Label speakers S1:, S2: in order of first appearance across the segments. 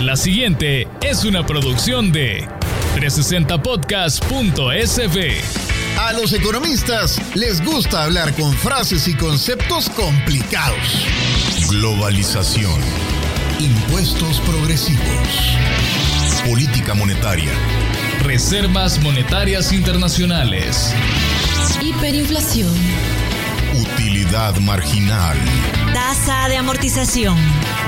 S1: La siguiente es una producción de 360podcast.sb.
S2: A los economistas les gusta hablar con frases y conceptos complicados. Globalización. Impuestos progresivos. Política monetaria.
S1: Reservas monetarias internacionales.
S3: Hiperinflación.
S2: Utilidad marginal.
S3: Tasa de amortización.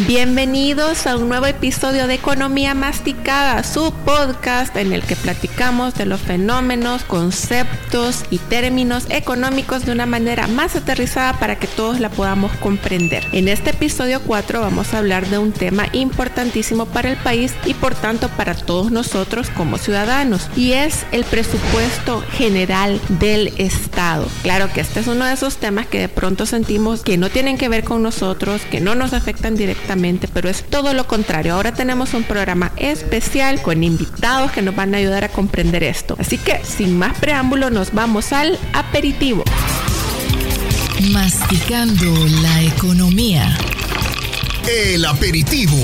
S4: Bienvenidos a un nuevo episodio de Economía Masticada, su podcast en el que platicamos de los fenómenos, conceptos y términos económicos de una manera más aterrizada para que todos la podamos comprender. En este episodio 4 vamos a hablar de un tema importantísimo para el país y por tanto para todos nosotros como ciudadanos y es el presupuesto general del Estado. Claro que este es uno de esos temas que de pronto sentimos que no tienen que ver con nosotros, que no nos afectan directamente pero es todo lo contrario. Ahora tenemos un programa especial con invitados que nos van a ayudar a comprender esto. Así que sin más preámbulo nos vamos al aperitivo.
S3: Masticando la economía.
S2: El aperitivo.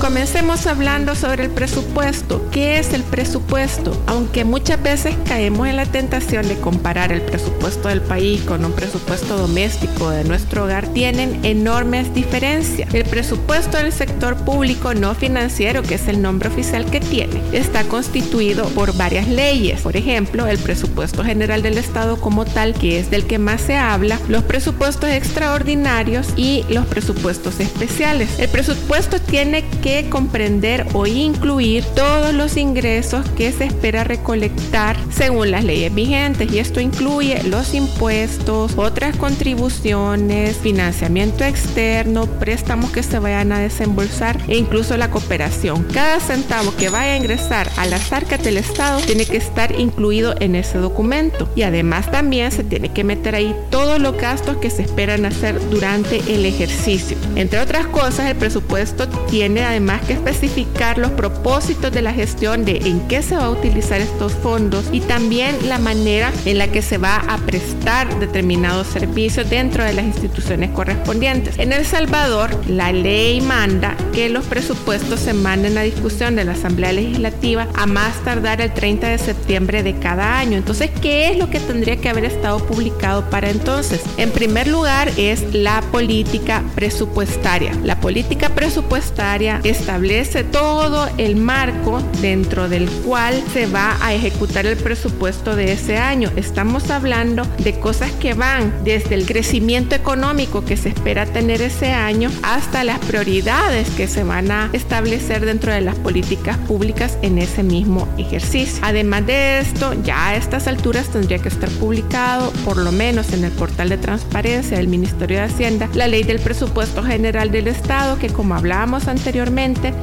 S4: Comencemos hablando sobre el presupuesto. ¿Qué es el presupuesto? Aunque muchas veces caemos en la tentación de comparar el presupuesto del país con un presupuesto doméstico de nuestro hogar, tienen enormes diferencias. El presupuesto del sector público no financiero, que es el nombre oficial que tiene, está constituido por varias leyes. Por ejemplo, el presupuesto general del Estado como tal, que es del que más se habla, los presupuestos extraordinarios y los presupuestos especiales. El presupuesto tiene que comprender o incluir todos los ingresos que se espera recolectar según las leyes vigentes y esto incluye los impuestos, otras contribuciones, financiamiento externo, préstamos que se vayan a desembolsar e incluso la cooperación. Cada centavo que vaya a ingresar a las arcas del Estado tiene que estar incluido en ese documento y además también se tiene que meter ahí todos los gastos que se esperan hacer durante el ejercicio. Entre otras cosas, el presupuesto tiene además más que especificar los propósitos de la gestión de en qué se va a utilizar estos fondos y también la manera en la que se va a prestar determinados servicios dentro de las instituciones correspondientes. En El Salvador, la ley manda que los presupuestos se manden a discusión de la Asamblea Legislativa a más tardar el 30 de septiembre de cada año. Entonces, ¿qué es lo que tendría que haber estado publicado para entonces? En primer lugar, es la política presupuestaria. La política presupuestaria establece todo el marco dentro del cual se va a ejecutar el presupuesto de ese año. Estamos hablando de cosas que van desde el crecimiento económico que se espera tener ese año hasta las prioridades que se van a establecer dentro de las políticas públicas en ese mismo ejercicio. Además de esto, ya a estas alturas tendría que estar publicado, por lo menos en el portal de transparencia del Ministerio de Hacienda, la ley del presupuesto general del Estado, que como hablábamos anteriormente,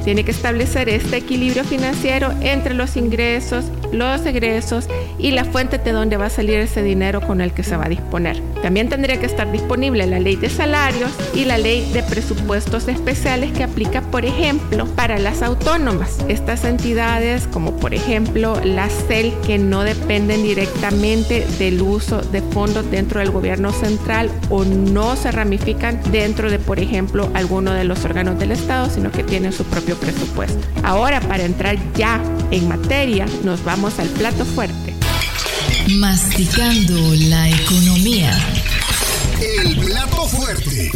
S4: tiene que establecer este equilibrio financiero entre los ingresos, los egresos y la fuente de donde va a salir ese dinero con el que se va a disponer. También tendría que estar disponible la ley de salarios y la ley de presupuestos especiales que aplica, por ejemplo, para las autónomas. Estas entidades, como por ejemplo la CEL, que no dependen directamente del uso de fondos dentro del gobierno central o no se ramifican dentro de, por ejemplo, alguno de los órganos del Estado, sino que tienen su propio presupuesto. Ahora, para entrar ya en materia, nos vamos al plato fuerte.
S3: Masticando la economía.
S2: El plato fuerte.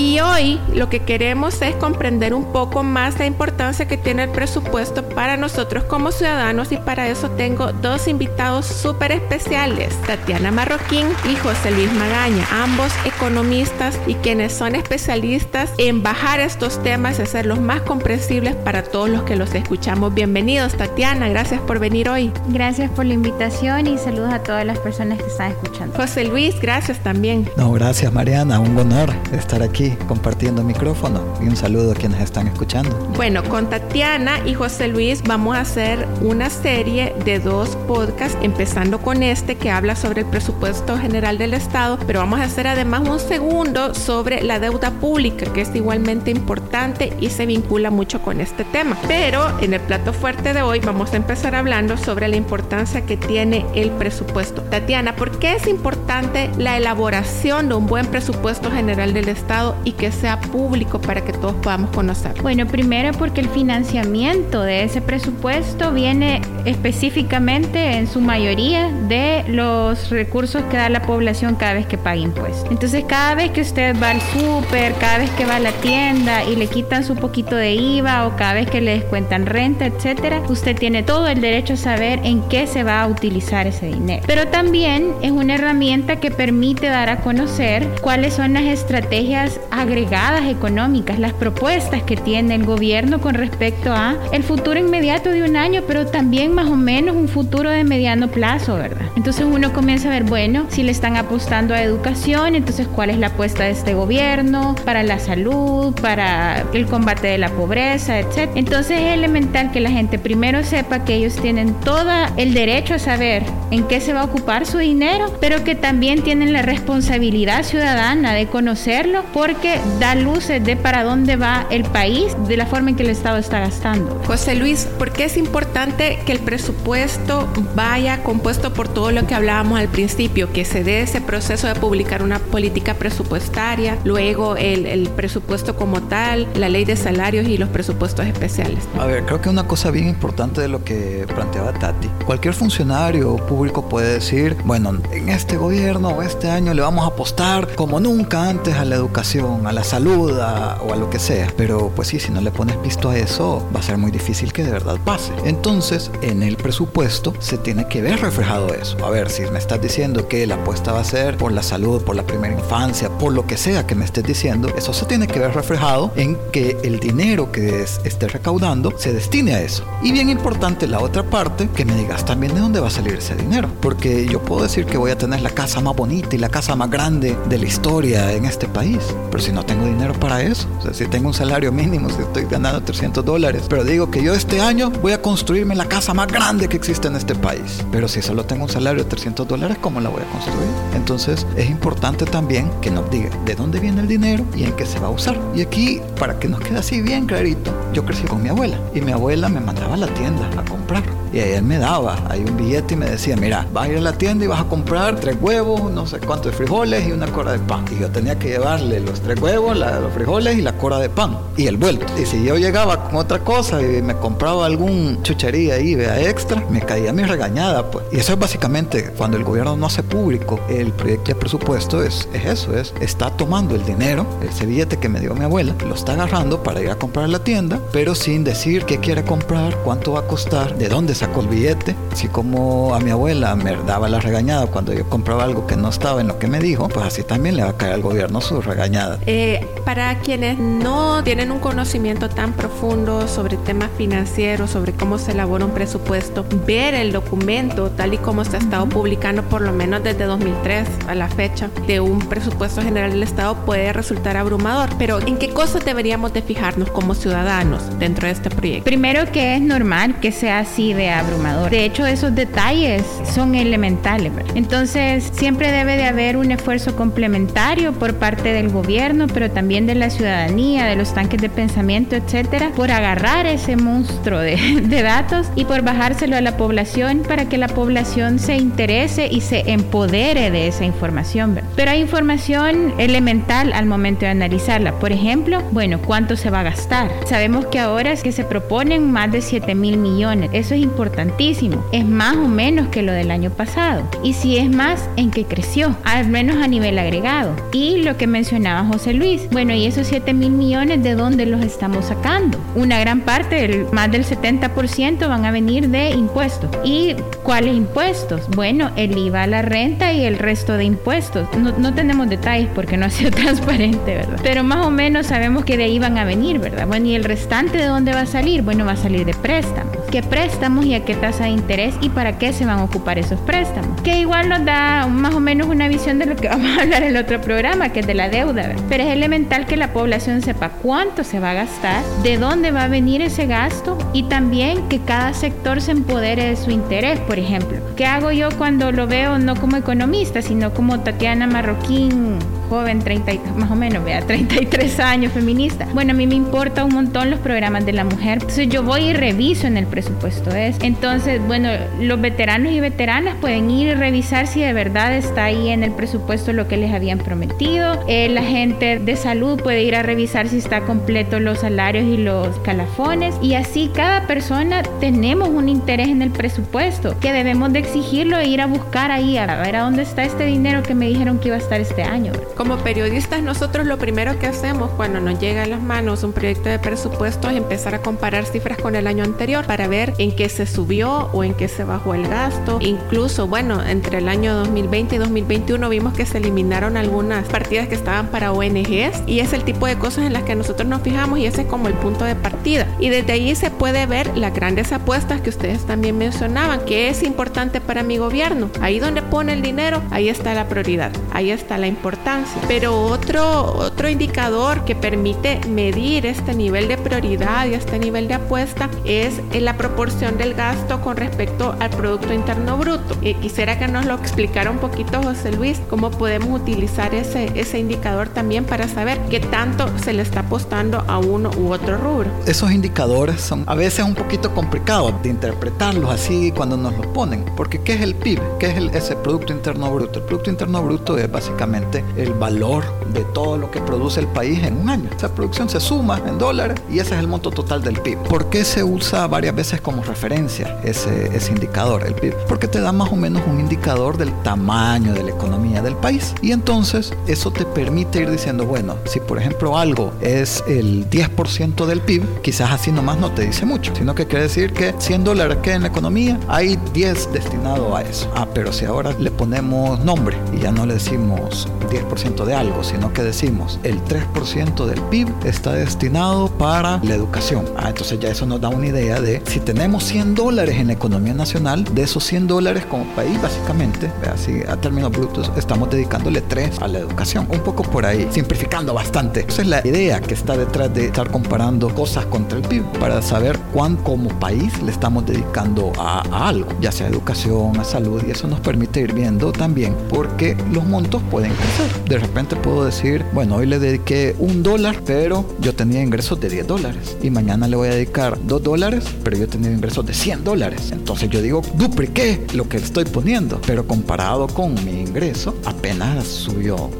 S4: Y hoy lo que queremos es comprender un poco más la importancia que tiene el presupuesto para nosotros como ciudadanos y para eso tengo dos invitados súper especiales, Tatiana Marroquín y José Luis Magaña, ambos economistas y quienes son especialistas en bajar estos temas y hacerlos más comprensibles para todos los que los escuchamos. Bienvenidos Tatiana, gracias por venir hoy.
S5: Gracias por la invitación y saludos a todas las personas que están escuchando.
S4: José Luis, gracias también.
S6: No, gracias Mariana, un honor estar aquí compartiendo micrófono y un saludo a quienes están escuchando.
S4: Bueno, con Tatiana y José Luis vamos a hacer una serie de dos podcasts, empezando con este que habla sobre el presupuesto general del Estado, pero vamos a hacer además un segundo sobre la deuda pública, que es igualmente importante y se vincula mucho con este tema. Pero en el plato fuerte de hoy vamos a empezar hablando sobre la importancia que tiene el presupuesto. Tatiana, ¿por qué es importante la elaboración de un buen presupuesto general del Estado y que sea público para que todos podamos conocer?
S5: Bueno, primero porque el financiamiento de ese presupuesto viene específicamente en su mayoría de los recursos que da la población cada vez que paga impuestos. Entonces, cada vez que usted va al súper, cada vez que va a la tienda y le quitan su poquito de IVA o cada vez que le descuentan renta, etcétera, usted tiene todo el derecho a saber en qué se va a utilizar ese dinero. Pero también es una herramienta que permite dar a conocer cuáles son las estrategias agregadas económicas, las propuestas que tiene el gobierno con respecto a el futuro inmediato de un año, pero también más o menos un futuro de mediano plazo, ¿verdad? Entonces uno comienza a ver, bueno, si le están apostando a educación, entonces cuál es la apuesta de este gobierno para la salud, para el combate de la pobreza, etc. Entonces es elemental que la gente primero sepa que ellos tienen todo el derecho a saber en qué se va a ocupar su dinero, pero que también tienen la responsabilidad ciudadana de conocerlo porque da luces de para dónde va el país, de la forma en que el Estado está gastando.
S4: José Luis, ¿por qué es importante que el presupuesto vaya compuesto por todo lo que hablábamos al principio, que se dé ese proceso de publicar una política presupuestaria, luego el, el presupuesto como tal, la ley de salarios y los presupuestos especiales?
S6: A ver, creo que una cosa bien importante de lo que planteaba Tati, cualquier funcionario público puede decir, bueno, en este gobierno o este año le vamos a apostar como nunca antes a la educación, a la salud o a lo que sea. Pero pues sí, si no le pones visto a eso, va a ser muy difícil que de verdad pase. Entonces, en el presupuesto se tiene que ver reflejado eso. A ver, si me estás diciendo que la apuesta va a ser por la salud, por la primera infancia, por lo que sea que me estés diciendo, eso se tiene que ver reflejado en que el dinero que esté recaudando se destine a eso. Y bien importante la otra parte, que me digas también de dónde va a salir ese dinero. Porque yo puedo decir que voy a tener la casa más bonita y la casa más grande de la historia en este país, pero si no tengo dinero para eso, o sea, si tengo un salario mínimo, si estoy ganando 300 dólares, pero digo que yo este año voy a construirme la casa más grande que existe en este país, pero si solo tengo un salario de 300 dólares, ¿cómo la voy a construir? Entonces es importante también que nos diga de dónde viene el dinero y en qué se va a usar. Y aquí, para que nos quede así bien clarito, yo crecí con mi abuela y mi abuela me mandaba a la tienda a comprar y él me daba ahí un billete y me decía, mira, vas a ir a la tienda y vas a comprar tres huevos, no sé cuántos frijoles y una cora de pan. Y yo tenía que llevarle los tres huevos, los frijoles y la cora de pan y el vuelto. Y si yo llegaba con otra cosa y me compraba algún chuchería ahí, vea, extra, me caía mi regañada, pues. Y eso es básicamente cuando el gobierno no hace público el proyecto de presupuesto, es, es eso, es, está tomando el dinero, ese billete que me dio mi abuela, lo está agarrando para ir a comprar a la tienda, pero sin decir qué quiere comprar, cuánto va a costar, de dónde sacó el billete. Así como a mi abuela me daba la regañada cuando yo compraba algo que no estaba en lo que me dijo, pues así también le va a caer al gobierno su regañada.
S4: Eh, para quienes no tienen un conocimiento tan profundo sobre temas financieros, sobre cómo se elabora un presupuesto, ver el documento tal y como se ha estado publicando por lo menos desde 2003 a la fecha de un presupuesto general del Estado puede resultar abrumador. Pero ¿en qué cosas deberíamos de fijarnos como ciudadanos dentro de este proyecto?
S5: Primero que es normal que sea así de abrumador. De hecho, esos detalles son elementales. Entonces, siempre debe de haber un esfuerzo complementario por parte del gobierno, pero también de la ciudadanía, de los tanques de pensamiento, etcétera, por agarrar ese monstruo de, de datos y por bajárselo a la población para que la población se interese y se empodere de esa información. Pero hay información elemental al momento de analizarla. Por ejemplo, bueno, ¿cuánto se va a gastar? Sabemos que ahora es que se proponen más de 7 mil millones. Eso es importantísimo. Es más o menos que lo del año pasado. Y si es más, ¿en qué creció? Al menos a nivel agregado. Y lo que mencionaba José Luis, bueno, ¿y esos 7 mil millones de dónde los estamos sacando? Una gran parte, más del 70% van a venir de impuestos. ¿Y cuáles impuestos? Bueno, el IVA la renta y el resto de impuestos. No, no tenemos detalles porque no ha sido transparente, ¿verdad? Pero más o menos sabemos que de ahí van a venir, ¿verdad? Bueno, ¿y el restante de dónde va a salir? Bueno, va a salir de préstamos. qué préstamos y a qué tasa de interés y para qué se van a ocupar esos préstamos. Que igual nos da más o menos una visión de lo que vamos a hablar en el otro programa, que es de la deuda. Pero es elemental que la población sepa cuánto se va a gastar, de dónde va a venir ese gasto y también que cada sector se empodere de su interés, por ejemplo. ¿Qué hago yo cuando lo veo no como economista, sino como Tatiana Marroquín? Joven, 30, más o menos, vea, 33 años, feminista. Bueno, a mí me importa un montón los programas de la mujer. Entonces yo voy y reviso en el presupuesto es. Entonces, bueno, los veteranos y veteranas pueden ir y revisar si de verdad está ahí en el presupuesto lo que les habían prometido. Eh, la gente de salud puede ir a revisar si está completo los salarios y los calafones. Y así cada persona tenemos un interés en el presupuesto que debemos de exigirlo e ir a buscar ahí a ver a dónde está este dinero que me dijeron que iba a estar este año.
S4: Como periodistas nosotros lo primero que hacemos cuando nos llega a las manos un proyecto de presupuesto es empezar a comparar cifras con el año anterior para ver en qué se subió o en qué se bajó el gasto. Incluso, bueno, entre el año 2020 y 2021 vimos que se eliminaron algunas partidas que estaban para ONGs y es el tipo de cosas en las que nosotros nos fijamos y ese es como el punto de partida. Y desde ahí se puede ver las grandes apuestas que ustedes también mencionaban, que es importante para mi gobierno. Ahí donde pone el dinero, ahí está la prioridad, ahí está la importancia. Pero otro, otro indicador que permite medir este nivel de prioridad y este nivel de apuesta es la proporción del gasto con respecto al Producto Interno Bruto. Eh, quisiera que nos lo explicara un poquito José Luis, cómo podemos utilizar ese, ese indicador también para saber qué tanto se le está apostando a uno u otro rubro.
S6: Esos indicadores son a veces un poquito complicados de interpretarlos así cuando nos los ponen, porque ¿qué es el PIB? ¿Qué es el, ese Producto Interno Bruto? El Producto Interno Bruto es básicamente el valor de todo lo que produce el país en un año. Esa producción se suma en dólares y ese es el monto total del PIB. ¿Por qué se usa varias veces como referencia ese, ese indicador, el PIB? Porque te da más o menos un indicador del tamaño de la economía del país. Y entonces eso te permite ir diciendo, bueno, si por ejemplo algo es el 10% del PIB, quizás así nomás no te dice mucho, sino que quiere decir que 100 dólares que en la economía hay 10 destinado a eso. Ah, pero si ahora le ponemos nombre y ya no le decimos 10% de algo, sino que decimos el 3% del PIB está destinado para la educación. Ah, entonces ya eso nos da una idea de si tenemos 100 dólares en la economía nacional, de esos 100 dólares como país básicamente, así a términos brutos, estamos dedicándole 3 a la educación. Un poco por ahí, simplificando bastante. Esa es la idea que está detrás de estar comparando cosas contra el PIB para saber cuán como país le estamos dedicando a, a algo, ya sea educación, a salud, y eso nos permite ir viendo también porque los montos pueden crecer. De repente puedo decir, bueno, hoy le dediqué un dólar, pero yo tenía ingresos de 10 dólares. Y mañana le voy a dedicar 2 dólares, pero yo tenía ingresos de 100 dólares. Entonces yo digo, dupliqué lo que estoy poniendo, pero comparado con mi ingreso, apenas subió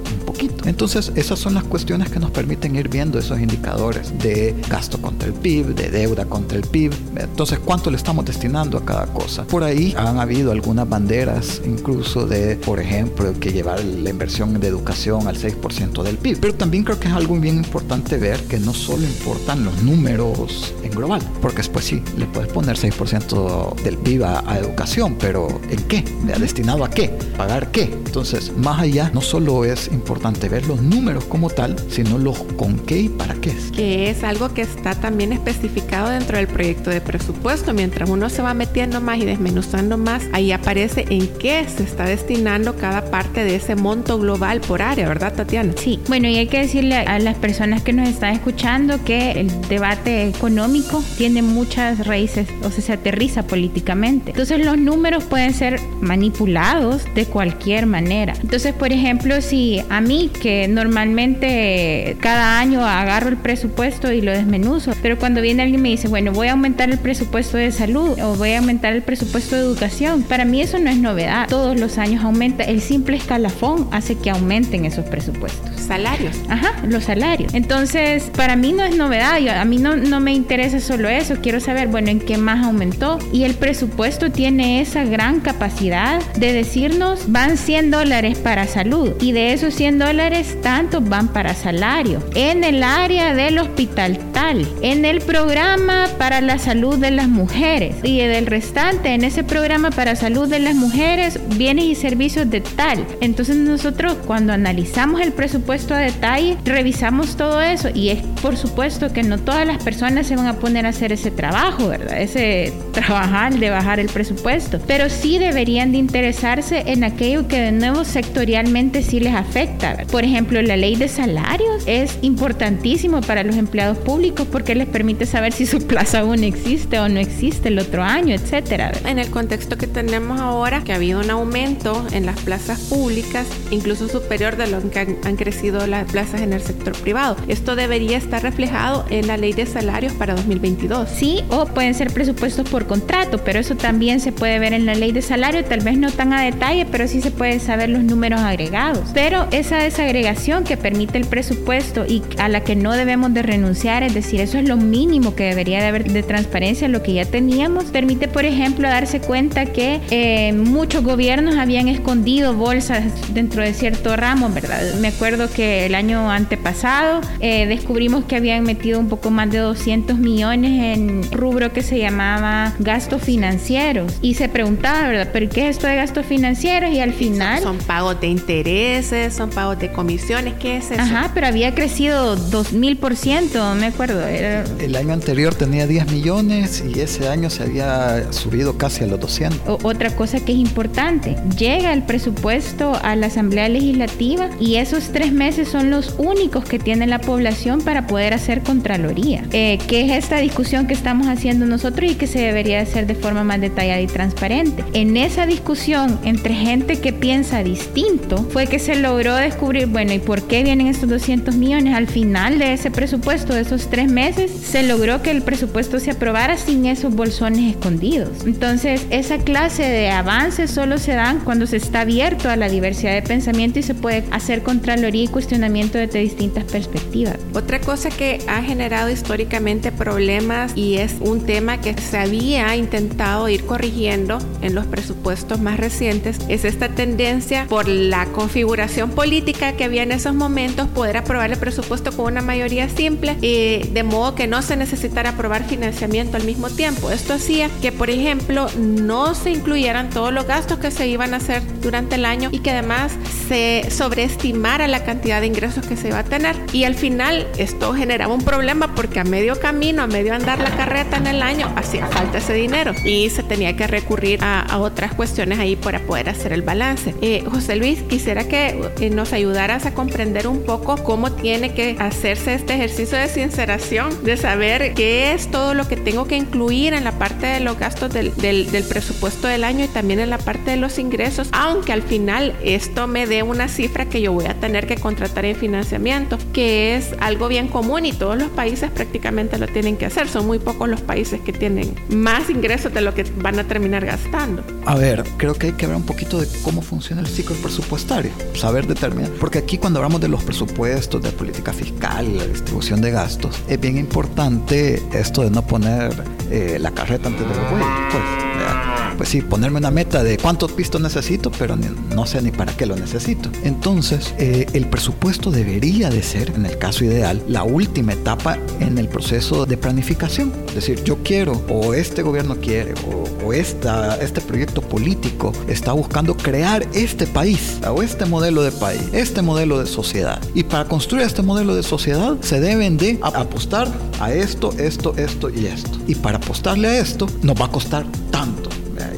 S6: entonces, esas son las cuestiones que nos permiten ir viendo esos indicadores de gasto contra el PIB, de deuda contra el PIB. Entonces, ¿cuánto le estamos destinando a cada cosa? Por ahí han habido algunas banderas, incluso de, por ejemplo, que llevar la inversión de educación al 6% del PIB. Pero también creo que es algo bien importante ver que no solo importan los números en global, porque después sí, le puedes poner 6% del PIB a, a educación, pero ¿en qué? ¿Destinado a qué? ¿Pagar qué? Entonces, más allá, no solo es importante ver los números como tal, sino los con qué y para qué es.
S4: Que es algo que está también especificado dentro del proyecto de presupuesto. Mientras uno se va metiendo más y desmenuzando más, ahí aparece en qué se está destinando cada parte de ese monto global por área, ¿verdad, Tatiana?
S5: Sí. Bueno, y hay que decirle a las personas que nos están escuchando que el debate económico tiene muchas raíces, o sea, se aterriza políticamente. Entonces los números pueden ser manipulados de cualquier manera. Entonces, por ejemplo, si a mí que normalmente cada año agarro el presupuesto y lo desmenuzo, pero cuando viene alguien y me dice, bueno, voy a aumentar el presupuesto de salud o voy a aumentar el presupuesto de educación, para mí eso no es novedad. Todos los años aumenta, el simple escalafón hace que aumenten esos presupuestos.
S4: Salarios.
S5: Ajá, los salarios. Entonces, para mí no es novedad, a mí no, no me interesa solo eso, quiero saber, bueno, en qué más aumentó. Y el presupuesto tiene esa gran capacidad de decirnos, van 100 dólares para salud y de esos 100 dólares dólares, tantos van para salario. En el área del hospital tal, en el programa para la salud de las mujeres y del restante, en ese programa para salud de las mujeres, bienes y servicios de tal. Entonces nosotros cuando analizamos el presupuesto a detalle, revisamos todo eso y es por supuesto que no todas las personas se van a poner a hacer ese trabajo, ¿verdad? Ese trabajar de bajar el presupuesto, pero sí deberían de interesarse en aquello que de nuevo sectorialmente sí les afecta. Por ejemplo, la ley de salarios es importantísimo para los empleados públicos porque les permite saber si su plaza aún existe o no existe el otro año, etcétera.
S4: En el contexto que tenemos ahora, que ha habido un aumento en las plazas públicas, incluso superior de lo que han, crecido las plazas en el sector privado. Esto debería estar reflejado en la ley de salarios para 2022.
S5: Sí, o pueden ser presupuestos por contrato, pero eso también se puede ver en la ley de salario, tal vez no tan a detalle, pero sí se pueden saber los números agregados. Pero esa desagregación que permite el presupuesto y a la que no debemos de renunciar, es decir, eso es lo mínimo que debería de haber de transparencia, lo que ya teníamos, permite, por ejemplo, darse cuenta que eh, muchos gobiernos habían escondido bolsas dentro de cierto ramo, ¿verdad? Me acuerdo que el año antepasado eh, descubrimos que habían metido un poco más de 200 millones en rubro que se llamaba gastos financieros y se preguntaba, ¿verdad? ¿Pero qué es esto de gastos financieros? Y al final...
S4: Son, pagos de intereses, son pagos de comisiones, ¿qué es eso?
S5: Ajá, pero había crecido 2000%, me acuerdo.
S6: El año anterior tenía 10 millones y ese año se había subido casi a los 200.
S5: otra cosa que es importante, llega el presupuesto a la Asamblea Legislativa y esos tres meses son los únicos que tiene la población para poder hacer Contraloría, eh, que es esta discusión que estamos haciendo nosotros y que se debería hacer de forma más detallada y transparente. En esa discusión entre gente que piensa distinto fue que se logró descubrir, bueno, ¿y por qué vienen estos 200 millones? Al final de ese presupuesto, de esos tres meses, se logró que el presupuesto se aprobara sin esos bolsones escondidos. Entonces, esa clase de avances solo se dan cuando se está abierto a la diversidad de pensamiento y se puede hacer contraloría y cuestionamiento desde distintas perspectivas.
S4: Otra cosa que ha generado históricamente problemas y es un tema que se había intentado ir corrigiendo en los presupuestos más recientes es esta tendencia por la configuración política que había en esos momentos poder aprobar el presupuesto con una mayoría simple y de modo que no se necesitara aprobar financiamiento al mismo tiempo. Esto hacía que, por ejemplo, no se incluyeran todos los gastos que se iban a hacer durante el año y que además se sobreestimara la cantidad de ingresos que se iba a tener. Y al final esto generaba un problema porque a medio camino, a medio andar la carreta en el año, hacía falta ese dinero y se tenía que recurrir a, otras cuestiones ahí para poder hacer el balance. Eh, José Luis, quisiera que eh, nos ayudaras a comprender un poco cómo tiene que hacerse este ejercicio de sinceración, de saber qué es todo lo que tengo que incluir en la parte de los gastos del, del, del presupuesto del año y también en la parte de los ingresos, aunque al final esto me dé una cifra que yo voy a tener que contratar en financiamiento, que es algo bien común y todos los países prácticamente lo tienen que hacer. Son muy pocos los países que tienen más ingresos de lo que van a terminar gastando.
S6: A ver, creo que hay que ver un poquito de cómo funciona el ciclo presupuestario, saber determinar, porque aquí cuando hablamos de los presupuestos, de política fiscal la distribución de gastos, es bien importante esto de no poner eh, la carreta antes de los pues pues sí, ponerme una meta de cuántos pistos necesito, pero no sé ni para qué lo necesito. Entonces, eh, el presupuesto debería de ser, en el caso ideal, la última etapa en el proceso de planificación. Es decir, yo quiero, o este gobierno quiere, o, esta, este proyecto político está buscando crear este país, o este modelo de país, este modelo de sociedad. Y para construir este modelo de sociedad se deben de apostar a esto, esto, esto y esto. Y para apostarle a esto nos va a costar.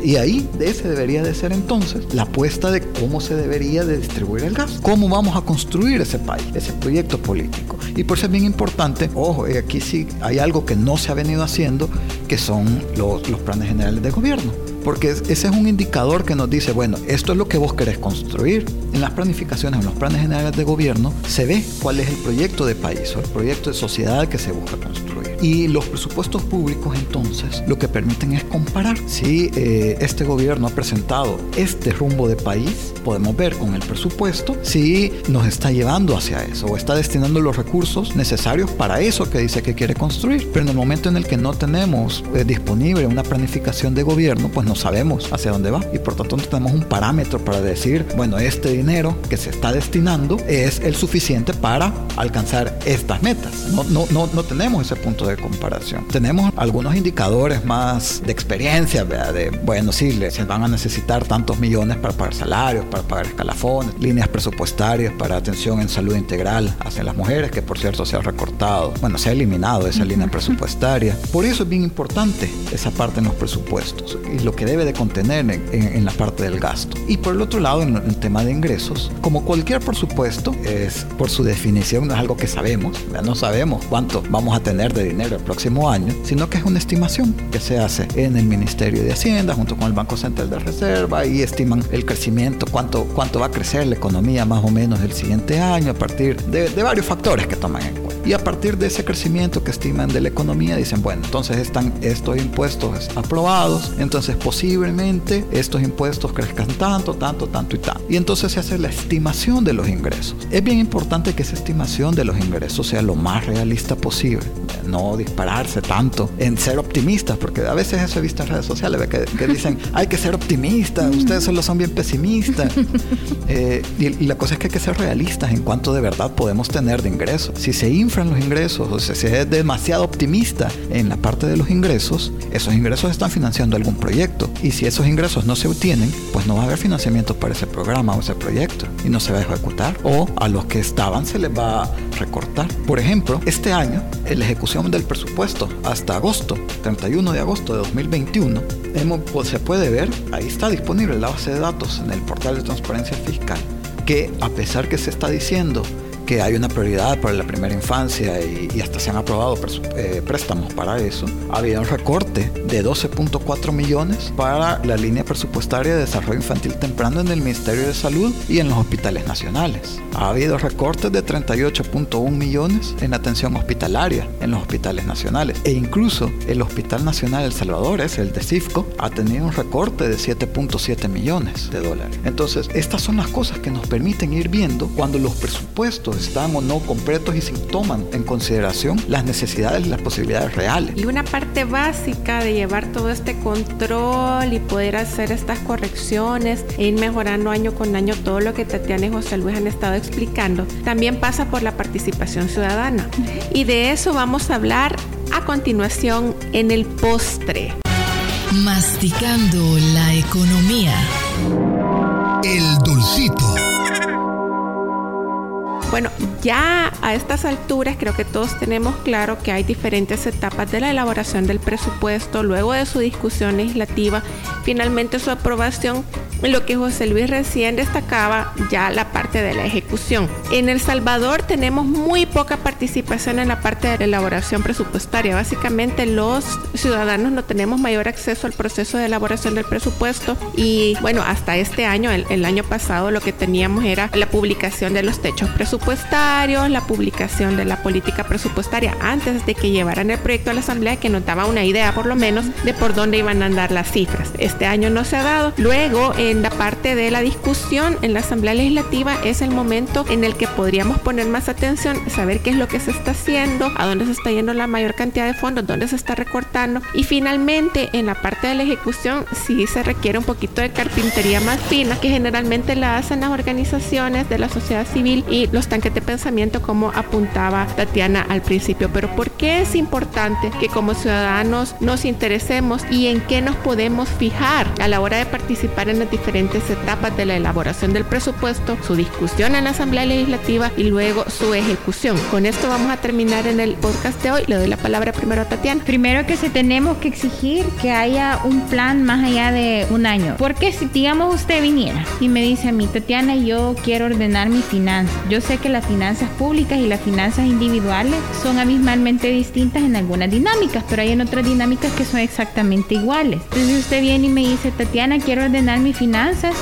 S6: Y ahí ese debería de ser entonces la apuesta de cómo se debería de distribuir el gas, cómo vamos a construir ese país, ese proyecto político. Y por eso es bien importante, ojo, aquí sí hay algo que no se ha venido haciendo, que son los planes generales de gobierno. Porque ese es un indicador que nos dice, bueno, esto es lo que vos querés construir. En las planificaciones, en los planes generales de gobierno, se ve cuál es el proyecto de país o el proyecto de sociedad que se busca construir. Y los presupuestos públicos entonces lo que permiten es comparar. Si eh, este gobierno ha presentado este rumbo de país, podemos ver con el presupuesto si nos está llevando hacia eso o está destinando los recursos necesarios para eso que dice que quiere construir. Pero en el momento en el que no tenemos eh, disponible una planificación de gobierno, pues no sabemos hacia dónde va y por tanto no tenemos un parámetro para decir, bueno, este dinero que se está destinando es el suficiente para alcanzar estas metas. No, no, no, no tenemos ese punto de comparación. Tenemos algunos indicadores más de experiencia, de, bueno, sí, se van a necesitar tantos millones para pagar salarios, para pagar escalafones, líneas presupuestarias para atención en salud integral hacia las mujeres, que por cierto se ha recortado, bueno, se ha eliminado esa línea presupuestaria. Por eso es bien importante esa parte en los presupuestos y lo que debe de contener en, la parte del gasto. Y por el otro lado, en el tema de ingresos, como cualquier presupuesto, es por su definición, no es algo que sabemos, ya no sabemos cuánto vamos a tener de dinero el próximo año, sino que es una estimación que se hace en el Ministerio de Hacienda junto con el Banco Central de Reserva y estiman el crecimiento, cuánto, cuánto va a crecer la economía más o menos el siguiente año a partir de, de varios factores que toman en cuenta. Y a partir de ese crecimiento que estiman de la economía, dicen, bueno, entonces están estos impuestos aprobados, entonces posiblemente estos impuestos crezcan tanto, tanto, tanto y tanto. Y entonces se hace la estimación de los ingresos. Es bien importante que esa estimación de los ingresos sea lo más realista posible. No dispararse tanto en ser optimistas, porque a veces eso he visto en redes sociales que, dicen, hay que ser optimistas, ustedes solo son bien pesimistas. Eh, y, la cosa es que hay que ser realistas en cuanto de verdad podemos tener de ingresos. Si se inflan los ingresos o si se es demasiado optimista en la parte de los ingresos, esos ingresos están financiando algún proyecto. Y si esos ingresos no se obtienen, pues no va a haber financiamiento para ese programa o ese proyecto y no se va a ejecutar. O a los que estaban se les va a recortar. Por ejemplo, este año, en la ejecución del presupuesto hasta agosto, 31 de agosto de 2021, pues, se puede ver, ahí está disponible la base de datos en el portal de transparencia fiscal, que a pesar que se está diciendo que hay una prioridad para la primera infancia y, hasta se han aprobado eh, préstamos para eso. Había un recorte de 12.4 millones para la línea presupuestaria de desarrollo infantil temprano en el Ministerio de Salud y en los hospitales nacionales. Ha habido recortes de 38.1 millones en atención hospitalaria en los hospitales nacionales. E incluso el Hospital Nacional El Salvador, es el de CIFCO, ha tenido un recorte de 7.7 millones de dólares. Entonces, estas son las cosas que nos permiten ir viendo cuando los presupuestos están o no completos y se toman en consideración las necesidades y las posibilidades reales.
S4: Y una parte básica de llevar todo este control y poder hacer estas correcciones e ir mejorando año con año todo lo que Tatiana y José Luis han estado explicando, también pasa por la participación ciudadana. Y de eso vamos a hablar a continuación en el postre.
S3: Masticando la economía.
S2: El dulcito.
S4: Bueno, ya a estas alturas creo que todos tenemos claro que hay diferentes etapas de la elaboración del presupuesto, luego de su discusión legislativa, finalmente su aprobación lo que José Luis recién destacaba, ya la parte de la ejecución. En El Salvador tenemos muy poca participación en la parte de la elaboración presupuestaria. Básicamente los ciudadanos no tenemos mayor acceso al proceso de elaboración del presupuesto y bueno, hasta este año, el, año pasado, lo que teníamos era la publicación de los techos presupuestarios, la publicación de la política presupuestaria antes de que llevaran el proyecto a la Asamblea que nos daba una idea por lo menos de por dónde iban a andar las cifras. Este año no se ha dado. Luego, en la parte de la discusión en la Asamblea Legislativa es el momento en el que podríamos poner más atención, saber qué es lo que se está haciendo, a dónde se está yendo la mayor cantidad de fondos, dónde se está recortando. Y finalmente, en la parte de la ejecución, sí se requiere un poquito de carpintería más fina, que generalmente la hacen las organizaciones de la sociedad civil y los tanques de pensamiento, como apuntaba Tatiana al principio. Pero ¿por qué es importante que como ciudadanos nos interesemos y en qué nos podemos fijar a la hora de participar en las diferentes etapas de la elaboración del presupuesto, su discusión en la Asamblea Legislativa y luego su ejecución. Con esto vamos a terminar en el podcast de hoy. Le doy la palabra primero a Tatiana.
S5: Primero que se tenemos que exigir que haya un plan más allá de un año. Porque si digamos usted viniera y me dice a mí, Tatiana, yo quiero ordenar mi finanzas. Yo sé que las finanzas públicas y las finanzas individuales son abismalmente distintas en algunas dinámicas, pero hay en otras dinámicas que son exactamente iguales. Entonces usted viene y me dice, Tatiana, quiero ordenar mi finanzas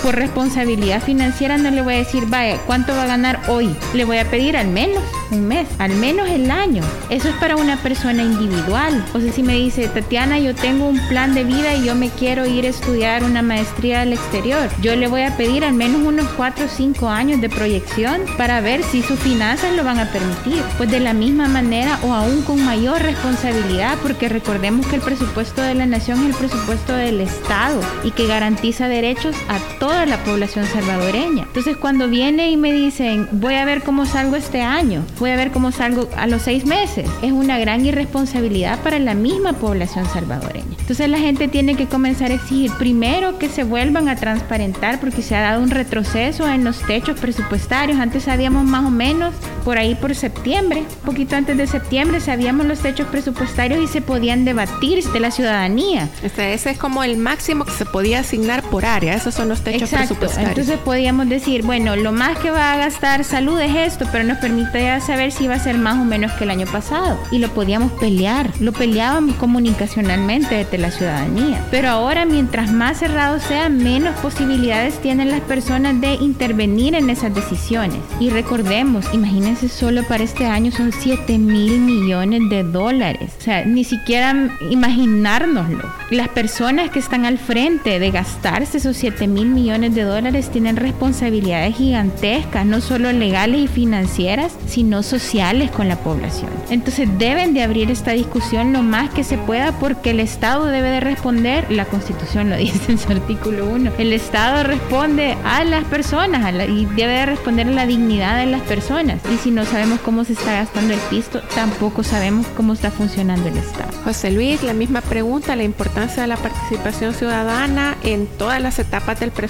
S5: por responsabilidad financiera no le voy a decir, vaya, ¿cuánto va a ganar hoy? Le voy a pedir al menos un mes, al menos el año. Eso es para una persona individual. O sea, si me dice, Tatiana, yo tengo un plan de vida y yo me quiero ir a estudiar una maestría al exterior, yo le voy a pedir al menos unos 4 o 5 años de proyección para ver si sus finanzas lo van a permitir. Pues de la misma manera o aún con mayor responsabilidad, porque recordemos que el presupuesto de la nación es el presupuesto del Estado y que garantiza derechos a toda la población salvadoreña. Entonces cuando viene y me dicen, voy a ver cómo salgo este año, voy a ver cómo salgo a los seis meses, es una gran irresponsabilidad para la misma población salvadoreña. Entonces la gente tiene que comenzar a exigir primero que se vuelvan a transparentar porque se ha dado un retroceso en los techos presupuestarios. Antes sabíamos más o menos por ahí por septiembre, poquito antes de septiembre sabíamos los techos presupuestarios y se podían debatir de la ciudadanía.
S4: Este, ese es como el máximo que se podía asignar por área, esos son los techos
S5: Exacto.
S4: presupuestarios.
S5: Entonces podíamos decir, bueno, lo más que va a gastar salud es esto, pero nos permite ya saber si va a ser más o menos que el año pasado. Y lo podíamos pelear, lo peleábamos comunicacionalmente desde la ciudadanía. Pero ahora, mientras más cerrado sea, menos posibilidades tienen las personas de intervenir en esas decisiones. Y recordemos, imagínense solo para este año son 7 mil millones de dólares. O sea, ni siquiera imaginárnoslo. Las personas que están al frente de gastarse esos 7 mil millones de dólares tienen responsabilidades gigantescas, no solo legales y financieras, sino sociales con la población. Entonces deben de abrir esta discusión lo más que se pueda porque el Estado debe de responder, la Constitución lo dice en su artículo 1, el Estado responde a las personas a la, y debe de responder a la dignidad de las personas. Y si no sabemos cómo se está gastando el pisto, tampoco sabemos cómo está funcionando el Estado.
S4: José Luis, la misma pregunta, la importancia de la participación ciudadana en todas las etapas del presupuesto,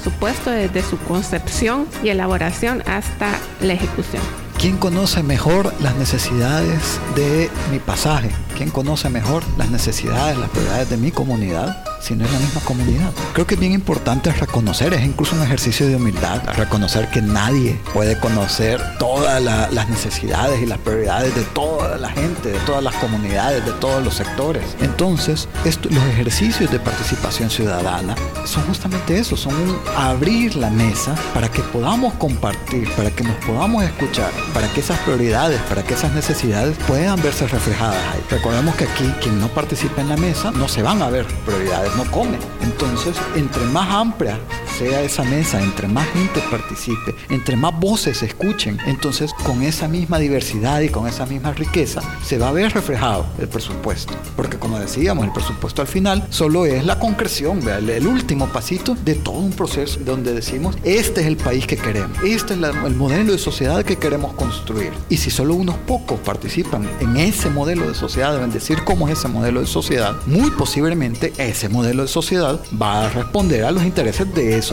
S4: desde su concepción y elaboración hasta la ejecución.
S6: ¿Quién conoce mejor las necesidades de mi pasaje? ¿Quién conoce mejor las necesidades, las prioridades de mi comunidad? Si no es la misma comunidad. Creo que es bien importante reconocer, es incluso un ejercicio de humildad, reconocer que nadie puede conocer todas la, las necesidades y las prioridades de toda la gente, de todas las comunidades, de todos los sectores. Entonces, esto, los ejercicios de participación ciudadana son justamente eso, son un abrir la mesa para que podamos compartir, para que nos podamos escuchar, para que esas prioridades, para que esas necesidades puedan verse reflejadas ahí. Recordemos que aquí quien no participa en la mesa no se van a ver prioridades, no come. Entonces, entre más amplia sea esa mesa, entre más gente participe, entre más voces se escuchen, entonces con esa misma diversidad y con esa misma riqueza se va a ver reflejado el presupuesto. Porque como decíamos, el presupuesto al final solo es la concreción, el último pasito de todo un proceso donde decimos, este es el país que queremos, este es el modelo de sociedad que queremos construir. Y si solo unos pocos participan en ese modelo de sociedad, deben decir cómo es ese modelo de sociedad, muy posiblemente ese modelo de sociedad va a responder a los intereses de esos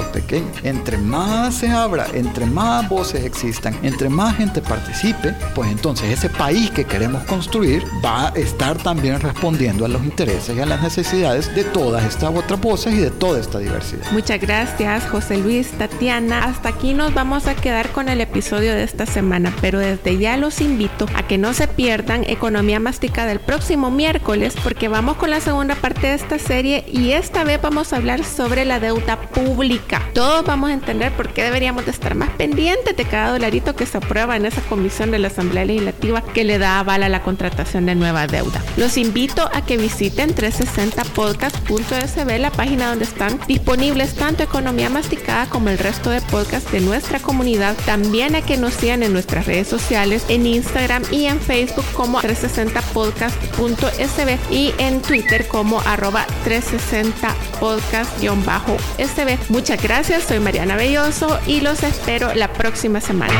S6: Entre más se abra, entre más voces existan, entre más gente participe, pues entonces ese país que queremos construir va a estar también respondiendo a los intereses y a las necesidades de todas estas otras voces y de toda esta diversidad.
S4: Muchas gracias, José Luis, Tatiana. Hasta aquí nos vamos a quedar con el episodio de esta semana, pero desde ya los invito a que no se pierdan Economía Masticada el próximo miércoles, porque vamos con la segunda parte de esta serie y esta vez vamos a hablar sobre la deuda pública. Todos vamos a entender por qué deberíamos de estar más pendientes de cada dolarito que se aprueba en esa comisión de la Asamblea Legislativa que le da aval a la contratación de nueva deuda. Los invito a que visiten 360podcast.sb, la página donde están disponibles tanto Economía Masticada como el resto de podcasts de nuestra comunidad. También a que nos sigan en nuestras redes sociales, en Instagram y en Facebook como 360podcast.sb y en Twitter como arroba 360podcast-sb. Gracias, soy Mariana Belloso y los espero la próxima semana.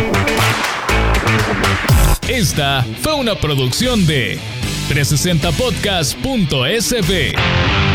S1: Esta fue una producción de 360podcast.sb.